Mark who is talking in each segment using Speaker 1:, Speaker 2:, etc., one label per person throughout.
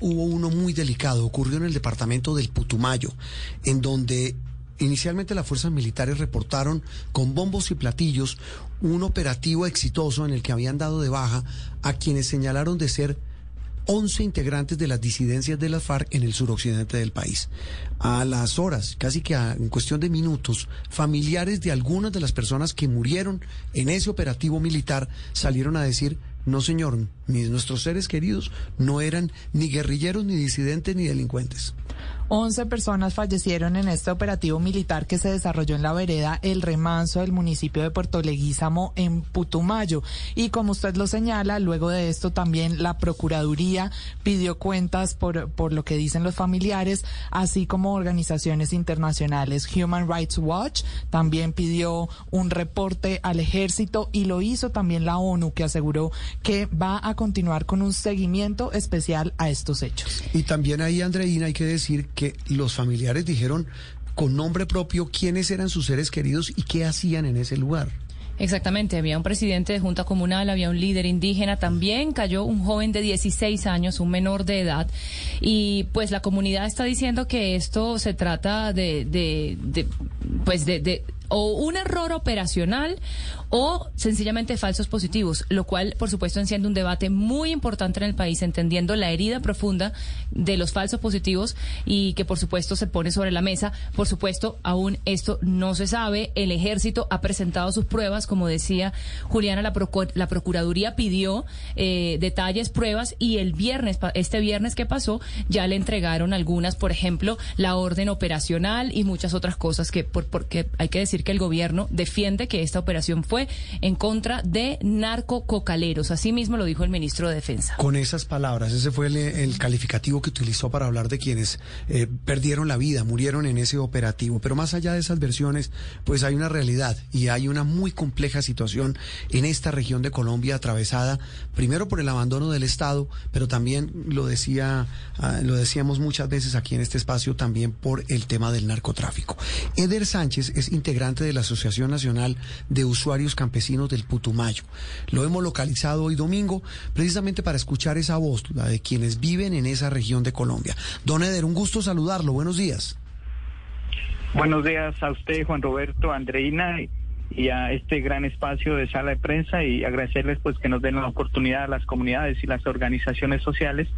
Speaker 1: hubo uno muy delicado, ocurrió en el departamento del Putumayo, en donde inicialmente las fuerzas militares reportaron con bombos y platillos un operativo exitoso en el que habían dado de baja a quienes señalaron de ser 11 integrantes de las disidencias de las FARC en el suroccidente del país. A las horas, casi que en cuestión de minutos, familiares de algunas de las personas que murieron en ese operativo militar salieron a decir no, señor, nuestros seres queridos no eran ni guerrilleros, ni disidentes, ni delincuentes.
Speaker 2: 11 personas fallecieron en este operativo militar que se desarrolló en la vereda El Remanso del municipio de Puerto Leguízamo en Putumayo. Y como usted lo señala, luego de esto también la Procuraduría pidió cuentas por, por lo que dicen los familiares, así como organizaciones internacionales. Human Rights Watch también pidió un reporte al ejército y lo hizo también la ONU, que aseguró que va a continuar con un seguimiento especial a estos hechos.
Speaker 1: Y también ahí, Andreina, hay que decir que los familiares dijeron con nombre propio quiénes eran sus seres queridos y qué hacían en ese lugar.
Speaker 3: Exactamente, había un presidente de Junta Comunal, había un líder indígena, también cayó un joven de 16 años, un menor de edad, y pues la comunidad está diciendo que esto se trata de, de, pues de, de o un error operacional o sencillamente falsos positivos, lo cual, por supuesto, enciende un debate muy importante en el país, entendiendo la herida profunda de los falsos positivos y que, por supuesto, se pone sobre la mesa. Por supuesto, aún esto no se sabe. El ejército ha presentado sus pruebas, como decía Juliana, la, la Procuraduría pidió eh, detalles, pruebas y el viernes, este viernes que pasó, ya le entregaron algunas, por ejemplo, la orden operacional y muchas otras cosas que, por, porque hay que decir que el gobierno defiende que esta operación fue en contra de narcococaleros. Así mismo lo dijo el ministro de Defensa.
Speaker 1: Con esas palabras, ese fue el, calificativo que utilizó para hablar de quienes eh, perdieron la vida, murieron en ese operativo. Pero más allá de esas versiones, pues hay una realidad y hay una muy compleja situación en esta región de Colombia atravesada primero por el abandono del Estado, pero también lo decía, ah, lo decíamos muchas veces aquí en este espacio también por el tema del narcotráfico. Eder Sánchez es integrante de la Asociación Nacional de Usuarios campesinos del Putumayo. Lo hemos localizado hoy domingo precisamente para escuchar esa voz, la de quienes viven en esa región de Colombia. Don Eder, un gusto saludarlo. Buenos días.
Speaker 4: Buenos días a usted, Juan Roberto, Andreina y a este gran espacio de sala de prensa y agradecerles pues que nos den la oportunidad a las comunidades y las organizaciones sociales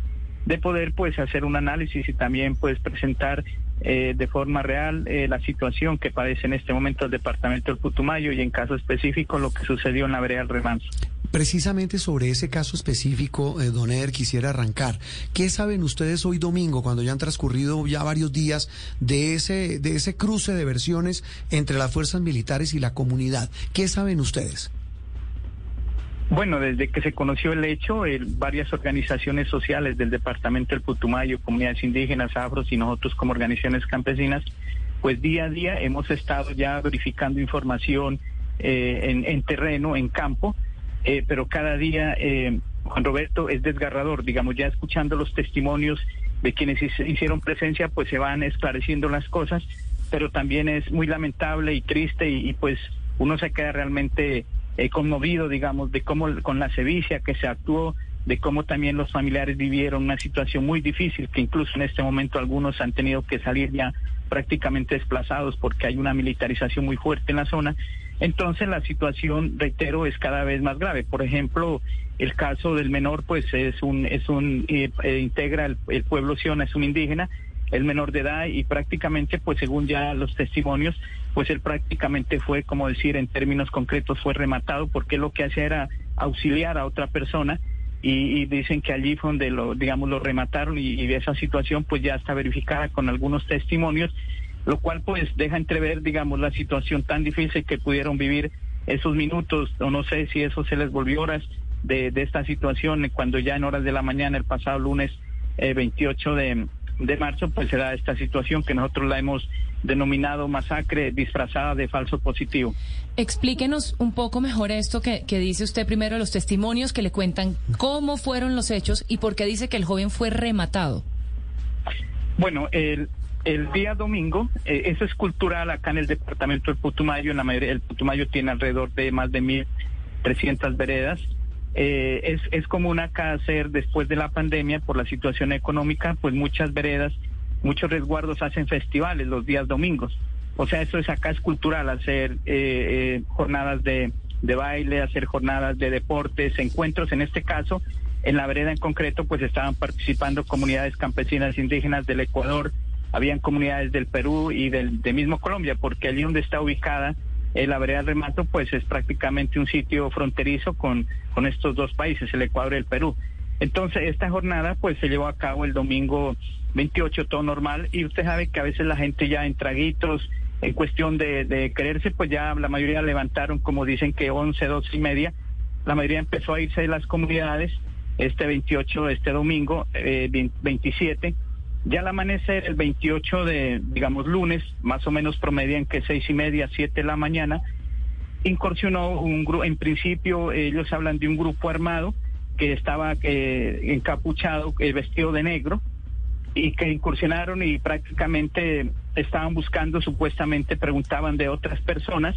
Speaker 4: de poder pues hacer un análisis y también pues presentar eh, de forma real eh, la situación que padece en este momento el departamento del Putumayo y en caso específico lo que sucedió en la vereda del Remanso.
Speaker 1: Precisamente sobre ese caso específico, eh, Don Eder, quisiera arrancar. ¿Qué saben ustedes hoy domingo, cuando ya han transcurrido ya varios días de ese, de ese cruce de versiones entre las fuerzas militares y la comunidad? ¿Qué saben ustedes?
Speaker 4: Bueno, desde que se conoció el hecho, varias organizaciones sociales del departamento del Putumayo, comunidades indígenas, afros y nosotros como organizaciones campesinas, pues día a día hemos estado ya verificando información eh, en, terreno, en campo, eh, pero cada día, eh, Juan Roberto, es desgarrador, digamos, ya escuchando los testimonios de quienes hicieron presencia, pues se van esclareciendo las cosas, pero también es muy lamentable y triste y pues uno se queda realmente eh, conmovido, digamos, de cómo con la sevicia que se actuó, de cómo también los familiares vivieron una situación muy difícil, que incluso en este momento algunos han tenido que salir ya prácticamente desplazados porque hay una militarización muy fuerte en la zona. Entonces la situación, reitero, es cada vez más grave. Por ejemplo, el caso del menor, pues es un, es un eh, eh, integra el, el, pueblo Siona, es un indígena, el menor de edad y prácticamente, pues según ya los testimonios, pues él prácticamente fue, como decir, en términos concretos, fue rematado porque lo que hacía era auxiliar a otra persona y, dicen que allí fue donde lo, digamos, lo remataron y, y esa situación pues ya está verificada con algunos testimonios, lo cual pues deja entrever, digamos, la situación tan difícil que pudieron vivir esos minutos, o no sé si eso se les volvió horas de, de esta situación, cuando ya en horas de la mañana, el pasado lunes eh, 28 de, de marzo, pues se da esta situación que nosotros la hemos denominado masacre disfrazada de falso positivo.
Speaker 3: Explíquenos un poco mejor esto que, dice usted primero, los testimonios que le cuentan cómo fueron los hechos y por qué dice que el joven fue rematado.
Speaker 4: Bueno, el, el día domingo, eh, eso es cultural acá en el departamento del Putumayo, en la mayoría, el Putumayo tiene alrededor de más de 1.300 veredas eh, es, es común acá hacer después de la pandemia por la situación económica, pues muchas veredas, muchos resguardos hacen festivales los días domingos. O sea, eso es acá es cultural, hacer eh, eh, jornadas de, de baile, hacer jornadas de deportes, encuentros. En este caso, en la vereda en concreto, pues estaban participando comunidades campesinas indígenas del Ecuador, habían comunidades del Perú y del de mismo Colombia, porque allí donde está ubicada eh, la vereda Remato, pues es prácticamente un sitio fronterizo con, con estos dos países, el Ecuador y el Perú. Entonces, esta jornada pues se llevó a cabo el domingo 28, todo normal, y usted sabe que a veces la gente ya en traguitos, en cuestión de, de quererse, pues ya la mayoría levantaron, como dicen que 11, 12 y media, la mayoría empezó a irse de las comunidades este 28, este domingo, eh, 27, ya al amanecer, el 28 de, digamos, lunes, más o menos promedian que seis y media, siete de la mañana, incursionó un grupo, en principio ellos hablan de un grupo armado que estaba eh, encapuchado, eh, vestido de negro, y que incursionaron y prácticamente estaban buscando, supuestamente preguntaban de otras personas,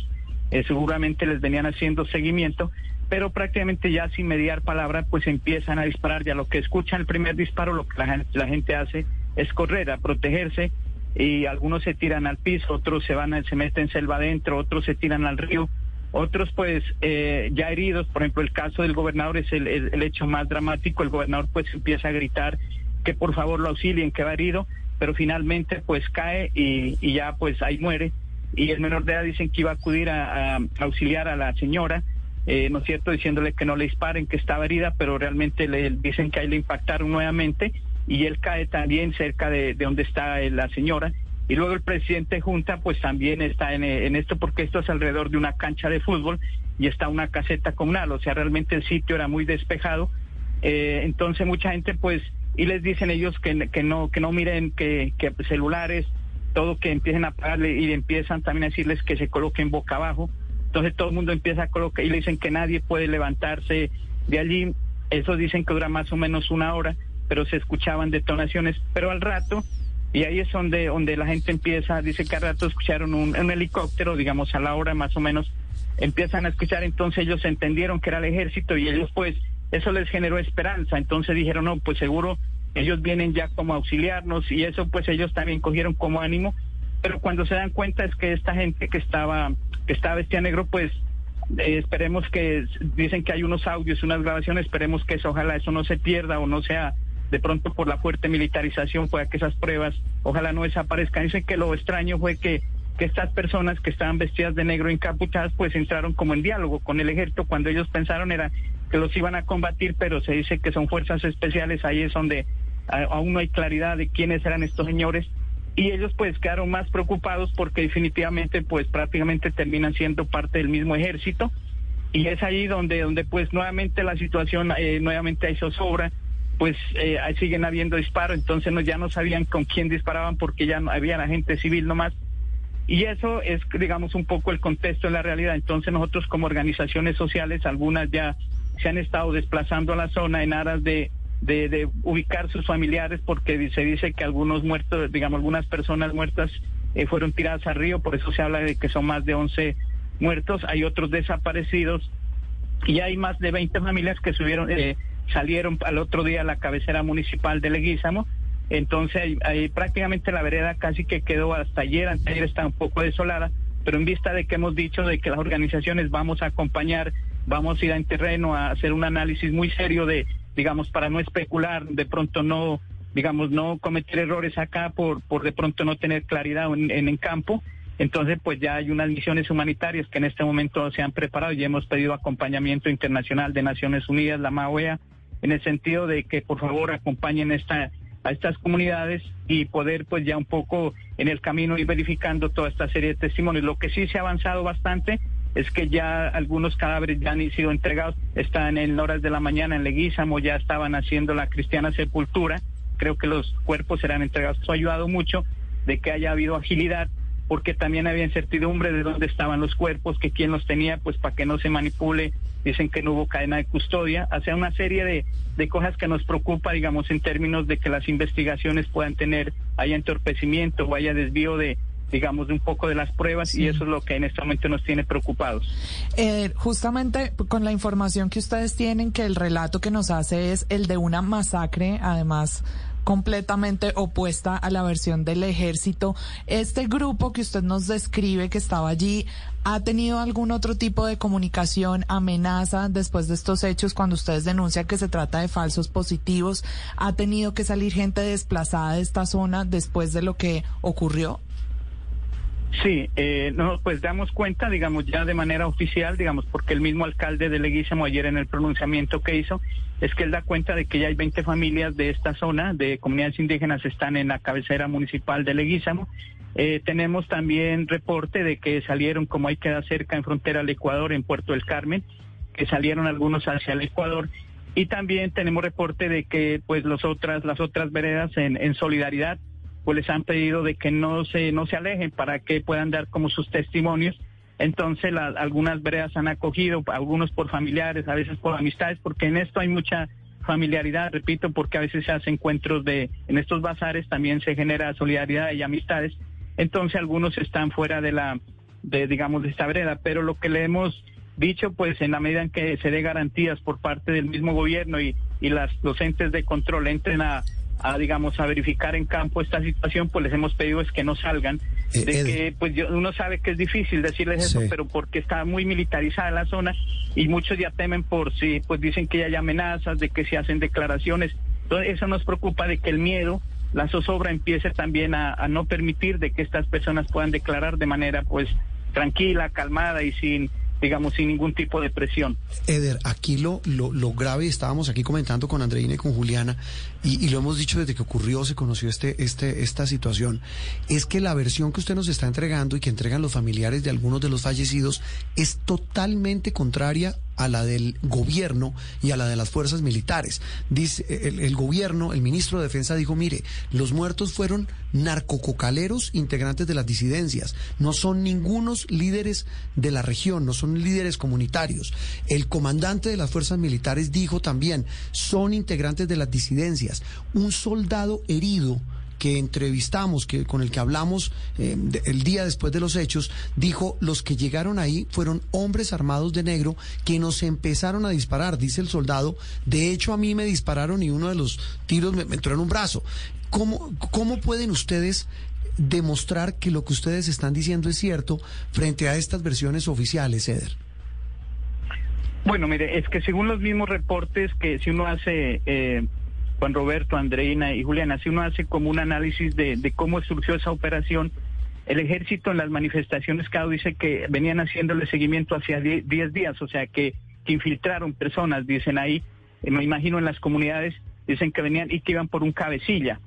Speaker 4: eh, seguramente les venían haciendo seguimiento, pero prácticamente ya sin mediar palabra, pues empiezan a disparar. Ya lo que escuchan el primer disparo, lo que la, la gente hace es correr, a protegerse y algunos se tiran al piso, otros se van, se meten selva adentro, otros se tiran al río, otros pues eh, ya heridos, por ejemplo el caso del gobernador es el, el, hecho más dramático, el gobernador pues empieza a gritar que por favor lo auxilien, que va herido, pero finalmente pues cae y, y ya pues ahí muere. Y el menor de edad dicen que iba a acudir a, a auxiliar a la señora, eh, ¿no es cierto?, diciéndole que no le disparen, que estaba herida, pero realmente le dicen que ahí le impactaron nuevamente y él cae también cerca de, de donde está la señora. Y luego el presidente Junta pues también está en, en, esto porque esto es alrededor de una cancha de fútbol y está una caseta comunal, o sea, realmente el sitio era muy despejado. Eh, entonces mucha gente pues, y les dicen ellos que, no, que no miren que, celulares, todo que empiecen a apagarle y empiezan también a decirles que se coloquen boca abajo. Entonces todo el mundo empieza a colocar y le dicen que nadie puede levantarse de allí. Eso dicen que dura más o menos una hora pero se escuchaban detonaciones, pero al rato, y ahí es donde, donde la gente empieza, dice que al rato escucharon un, un helicóptero, digamos a la hora más o menos, empiezan a escuchar, entonces ellos entendieron que era el ejército y ellos pues, eso les generó esperanza, entonces dijeron, no, pues seguro ellos vienen ya como auxiliarnos y eso pues ellos también cogieron como ánimo, pero cuando se dan cuenta es que esta gente que estaba, que estaba vestida negro, pues eh, esperemos que, dicen que hay unos audios, unas grabaciones, esperemos que eso, ojalá eso no se pierda o no sea de pronto por la fuerte militarización pueda que esas pruebas ojalá no desaparezcan. Dicen que lo extraño fue que, que estas personas que estaban vestidas de negro encapuchadas pues entraron como en diálogo con el ejército cuando ellos pensaron era que los iban a combatir, pero se dice que son fuerzas especiales, ahí es donde aún no hay claridad de quiénes eran estos señores. Y ellos pues quedaron más preocupados porque definitivamente pues prácticamente terminan siendo parte del mismo ejército. Y es ahí donde donde pues nuevamente la situación eh, nuevamente hay zozobra pues eh, siguen habiendo disparos, entonces no, ya no sabían con quién disparaban porque ya no había la gente civil nomás. Y eso es, digamos, un poco el contexto de la realidad. Entonces nosotros como organizaciones sociales, algunas ya se han estado desplazando a la zona en aras de, de, de ubicar sus familiares porque se dice que algunos muertos, digamos, algunas personas muertas eh, fueron tiradas al río, por eso se habla de que son más de 11 muertos, hay otros desaparecidos y hay más de 20 familias que subieron... Eh, salieron al otro día a la cabecera municipal de Leguízamo. Entonces ahí, prácticamente la vereda casi que quedó hasta ayer, ayer está un poco desolada, pero en vista de que hemos dicho de que las organizaciones vamos a acompañar, vamos a ir en terreno a hacer un análisis muy serio de, digamos, para no especular, de pronto no, digamos, no cometer errores acá por, por de pronto no tener claridad en, en, en campo. Entonces, pues ya hay unas misiones humanitarias que en este momento se han preparado y hemos pedido acompañamiento internacional de Naciones Unidas, la MAOEA, en el sentido de que por favor acompañen esta, a estas comunidades y poder pues ya un poco en el camino ir verificando toda esta serie de testimonios. Lo que sí se ha avanzado bastante es que ya algunos cadáveres ya han sido entregados, están en horas de la mañana en Leguízamo, ya estaban haciendo la cristiana sepultura, creo que los cuerpos serán entregados. Eso ha ayudado mucho de que haya habido agilidad porque también había incertidumbre de dónde estaban los cuerpos, que quién los tenía, pues para que no se manipule, dicen que no hubo cadena de custodia, hace una serie de, de cosas que nos preocupa, digamos, en términos de que las investigaciones puedan tener, haya entorpecimiento o haya desvío de, digamos, de un poco de las pruebas y eso es lo que en este momento nos tiene preocupados.
Speaker 2: Eh, justamente con la información que ustedes tienen, que el relato que nos hace es el de una masacre, además completamente opuesta a la versión del ejército. Este grupo que usted nos describe que estaba allí, ¿ha tenido algún otro tipo de comunicación, amenaza después de estos hechos cuando ustedes denuncian que se trata de falsos positivos? ¿Ha tenido que salir gente desplazada de esta zona después de lo que ocurrió?
Speaker 4: Sí, eh, no, pues damos cuenta, digamos, ya de manera oficial, digamos, porque el mismo alcalde de Leguízamo ayer en el pronunciamiento que hizo, es que él da cuenta de que ya hay 20 familias de esta zona, de comunidades indígenas, están en la cabecera municipal de Leguízamo. Eh, tenemos también reporte de que salieron, como hay queda cerca en frontera al Ecuador, en Puerto del Carmen, que salieron algunos hacia el Ecuador. Y también tenemos reporte de que, pues, los otras, las otras veredas en solidaridad pues les han pedido de que no se, no se alejen para que puedan dar como sus testimonios. Entonces algunas veredas han acogido, algunos por familiares, a veces por amistades, porque en esto hay mucha familiaridad, repito, porque a veces se hacen encuentros de, en estos bazares también se genera solidaridad y amistades. Entonces algunos están fuera de la, de digamos, de esta vereda, pero lo que le hemos dicho, pues en la medida en que se dé garantías por parte del mismo gobierno y, y las docentes de control entren a a digamos a verificar en campo esta situación, pues les hemos pedido es que no salgan, eh, de que pues uno sabe que es difícil decirles eso, pero porque está muy militarizada la zona y muchos ya temen por si pues dicen que ya hay amenazas, de que se hacen declaraciones, entonces eso nos preocupa de que el miedo la zozobra empiece también a, a no permitir de que estas personas puedan declarar de manera pues tranquila, calmada y sin digamos, sin ningún tipo de presión.
Speaker 1: Eder, aquí lo, lo, lo grave, estábamos aquí comentando con Andreina y con Juliana, y, y, lo hemos dicho desde que ocurrió, se conoció este, este, esta situación, es que la versión que usted nos está entregando y que entregan los familiares de algunos de los fallecidos es totalmente contraria a la del gobierno y a la de las fuerzas militares. Dice el, gobierno, el ministro de Defensa dijo, mire, los muertos fueron narcococaleros integrantes de las disidencias, no son ningunos líderes de la región, no son líderes comunitarios. El comandante de las fuerzas militares dijo también, son integrantes de las disidencias. Un soldado herido que entrevistamos, que con el que hablamos eh, el día después de los hechos, dijo, los que llegaron ahí fueron hombres armados de negro que nos empezaron a disparar, dice el soldado, de hecho a mí me dispararon y uno de los tiros me, me entró en un brazo. ¿Cómo, ¿Cómo pueden ustedes demostrar que lo que ustedes están diciendo es cierto frente a estas versiones oficiales, Eder?
Speaker 4: Bueno, mire, es que según los mismos reportes que si uno hace... Eh, Juan Roberto, Andreina y Juliana, si uno hace como un análisis de, cómo surgió esa operación, el ejército en las manifestaciones cada dice que venían haciéndole seguimiento hacia 10 días, o sea que, que, infiltraron personas, dicen ahí, eh, me imagino en las comunidades, dicen que venían y que iban por un cabecilla.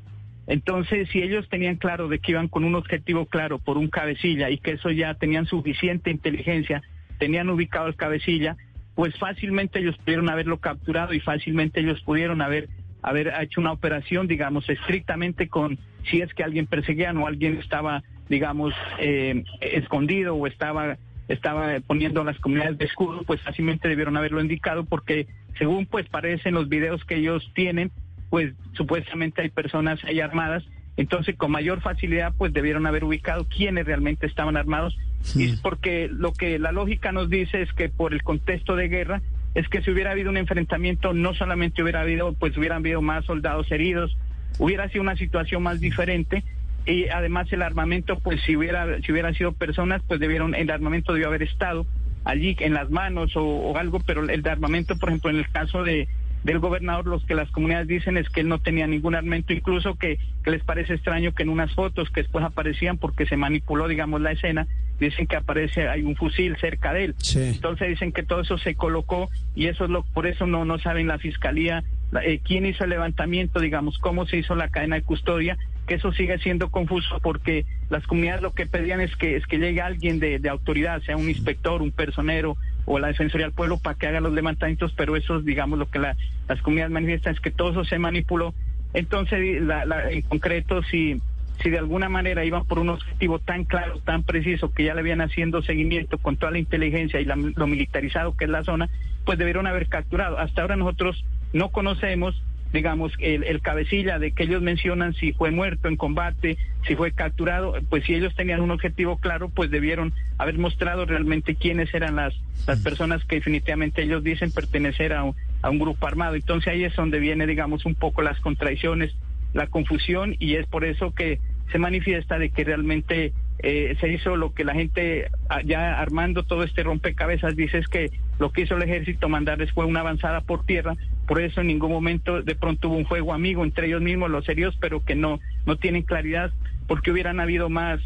Speaker 4: Entonces, si ellos tenían claro de que iban con un objetivo claro por un cabecilla y que eso ya tenían suficiente inteligencia, tenían ubicado el cabecilla, pues fácilmente ellos pudieron haberlo capturado y fácilmente ellos pudieron haber haber hecho una operación, digamos, estrictamente con si es que alguien perseguía o alguien estaba, digamos, eh, escondido o estaba estaba poniendo las comunidades de escudo, pues fácilmente debieron haberlo indicado porque según pues parecen los videos que ellos tienen, pues supuestamente hay personas ahí armadas, entonces con mayor facilidad pues debieron haber ubicado quiénes realmente estaban armados sí. y porque lo que la lógica nos dice es que por el contexto de guerra es que si hubiera habido un enfrentamiento, no solamente hubiera habido, pues hubieran habido más soldados heridos, hubiera sido una situación más diferente y además el armamento, pues si hubiera, si hubiera sido personas, pues debieron, el armamento debió haber estado allí en las manos o, o algo, pero el armamento, por ejemplo, en el caso de del gobernador, los que las comunidades dicen es que él no tenía ningún armamento, incluso que, les parece extraño que en unas fotos que después aparecían porque se manipuló, digamos, la escena, dicen que aparece, hay un fusil cerca de él.
Speaker 1: Sí.
Speaker 4: Entonces dicen que todo eso se colocó y eso es lo, por eso no, no saben la fiscalía eh, quién hizo el levantamiento, digamos, cómo se hizo la cadena de custodia, que eso sigue siendo confuso porque las comunidades lo que pedían es que es que llegue alguien de, de autoridad, sea un inspector, un personero o la Defensoría del Pueblo para que haga los levantamientos, pero eso es, digamos, lo que la, las comunidades manifiestan es que todo eso se manipuló. Entonces, la, la, en concreto, si, si de alguna manera iban por un objetivo tan claro, tan preciso, que ya le habían haciendo seguimiento con toda la inteligencia y la, lo militarizado que es la zona, pues debieron haber capturado. Hasta ahora nosotros no conocemos digamos, el, el, cabecilla de que ellos mencionan si fue muerto en combate, si fue capturado, pues si ellos tenían un objetivo claro, pues debieron haber mostrado realmente quiénes eran las, las personas que definitivamente ellos dicen pertenecer a un, a un grupo armado. Entonces ahí es donde viene, digamos, un poco las contradicciones, la confusión y es por eso que se manifiesta de que realmente eh, se hizo lo que la gente ah, ya armando todo este rompecabezas dice es que lo que hizo el ejército mandarles fue una avanzada por tierra, por eso en ningún momento de pronto hubo un juego amigo entre ellos mismos los serios, pero que no no tienen claridad porque hubieran habido más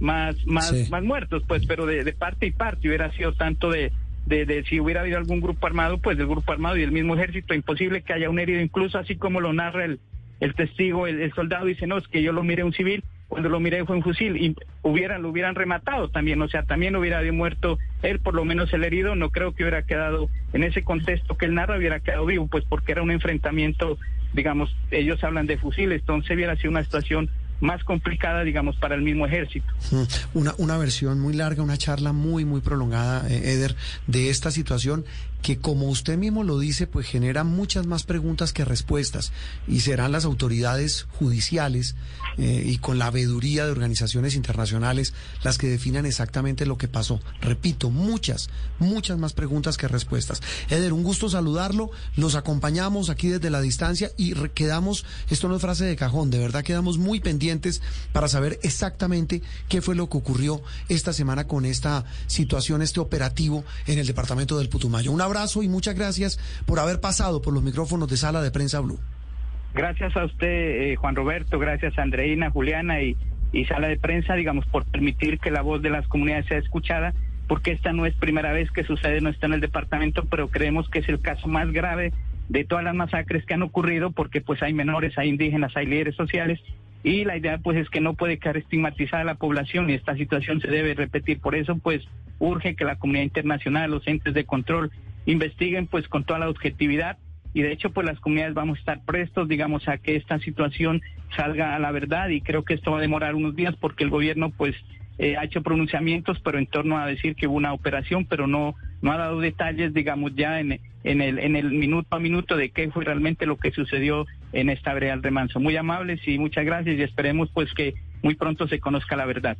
Speaker 4: más más más muertos, pues, pero de, de parte y parte hubiera sido tanto de de, de, si hubiera habido algún grupo armado, pues del grupo armado y el mismo ejército, imposible que haya un herido, incluso así como lo narra el, el testigo, el, soldado dice, no, es que yo lo miré un civil, cuando lo miré fue un fusil y hubieran, lo hubieran rematado también, o sea, también hubiera muerto él, por lo menos el herido, no creo que hubiera quedado en ese contexto que él narra, hubiera quedado vivo, pues porque era un enfrentamiento, digamos, ellos hablan de fusiles, entonces hubiera sido una situación más complicada, digamos, para el mismo ejército.
Speaker 1: Una, una versión muy larga, una charla muy, muy prolongada, eh, Eder, de esta situación que como usted mismo lo dice, pues genera muchas más preguntas que respuestas y serán las autoridades judiciales eh, y con la veeduría de organizaciones internacionales las que definan exactamente lo que pasó. Repito, muchas, muchas más preguntas que respuestas. Eder, un gusto saludarlo, los acompañamos aquí desde la distancia y quedamos, esto no es frase de cajón, de verdad quedamos muy pendientes para saber exactamente qué fue lo que ocurrió esta semana con esta situación, este operativo en el departamento del Putumayo. Un y muchas gracias por haber pasado por los micrófonos de Sala de Prensa Blue.
Speaker 4: Gracias a usted, eh, Juan Roberto, gracias a Andreina, Juliana y, y Sala de Prensa, digamos, por permitir que la voz de las comunidades sea escuchada, porque esta no es primera vez que sucede, no está en el departamento, pero creemos que es el caso más grave de todas las masacres que han ocurrido, porque pues hay menores, hay indígenas, hay líderes sociales, y la idea pues es que no puede quedar estigmatizada la población y esta situación se debe repetir. Por eso pues urge que la comunidad internacional, los entes de control investiguen pues con toda la objetividad. Y de hecho pues las comunidades vamos a estar prestos digamos a que esta situación salga a la verdad. Y creo que esto va a demorar unos días porque el gobierno pues eh, ha hecho pronunciamientos pero en torno a decir que hubo una operación pero no no ha dado detalles digamos ya en, en el en el minuto a minuto de qué fue realmente lo que sucedió en esta brea remanso. Muy amables y muchas gracias y esperemos pues que muy pronto se conozca la verdad